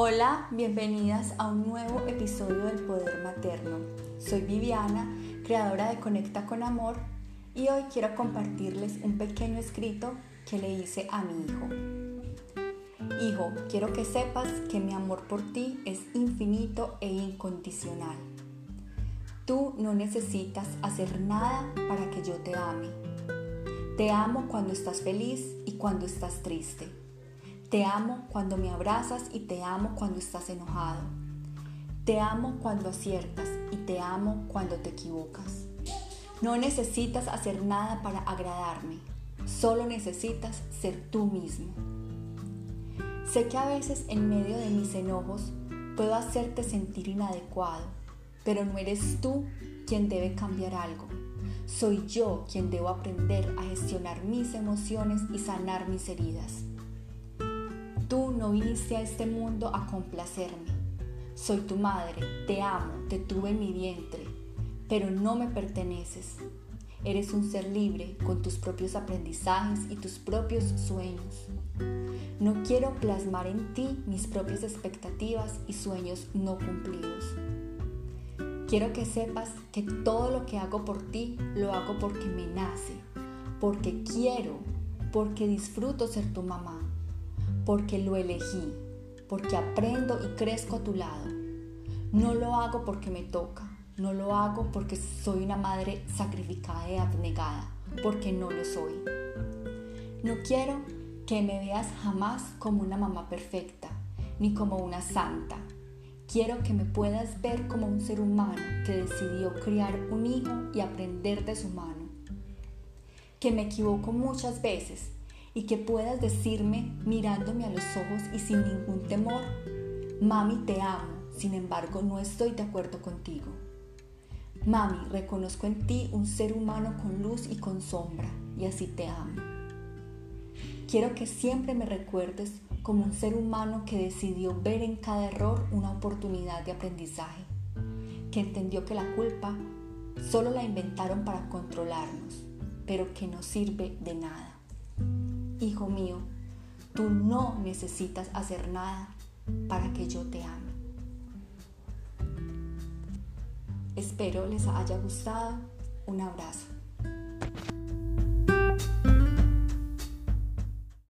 Hola, bienvenidas a un nuevo episodio del Poder Materno. Soy Viviana, creadora de Conecta con Amor y hoy quiero compartirles un pequeño escrito que le hice a mi hijo. Hijo, quiero que sepas que mi amor por ti es infinito e incondicional. Tú no necesitas hacer nada para que yo te ame. Te amo cuando estás feliz y cuando estás triste. Te amo cuando me abrazas y te amo cuando estás enojado. Te amo cuando aciertas y te amo cuando te equivocas. No necesitas hacer nada para agradarme, solo necesitas ser tú mismo. Sé que a veces en medio de mis enojos puedo hacerte sentir inadecuado, pero no eres tú quien debe cambiar algo. Soy yo quien debo aprender a gestionar mis emociones y sanar mis heridas. No viniste a este mundo a complacerme. Soy tu madre, te amo, te tuve en mi vientre, pero no me perteneces. Eres un ser libre con tus propios aprendizajes y tus propios sueños. No quiero plasmar en ti mis propias expectativas y sueños no cumplidos. Quiero que sepas que todo lo que hago por ti lo hago porque me nace, porque quiero, porque disfruto ser tu mamá porque lo elegí, porque aprendo y crezco a tu lado. No lo hago porque me toca, no lo hago porque soy una madre sacrificada y abnegada, porque no lo soy. No quiero que me veas jamás como una mamá perfecta, ni como una santa. Quiero que me puedas ver como un ser humano que decidió criar un hijo y aprender de su mano. Que me equivoco muchas veces, y que puedas decirme mirándome a los ojos y sin ningún temor, mami te amo, sin embargo no estoy de acuerdo contigo. Mami, reconozco en ti un ser humano con luz y con sombra y así te amo. Quiero que siempre me recuerdes como un ser humano que decidió ver en cada error una oportunidad de aprendizaje, que entendió que la culpa solo la inventaron para controlarnos, pero que no sirve de nada. Hijo mío, tú no necesitas hacer nada para que yo te ame. Espero les haya gustado. Un abrazo.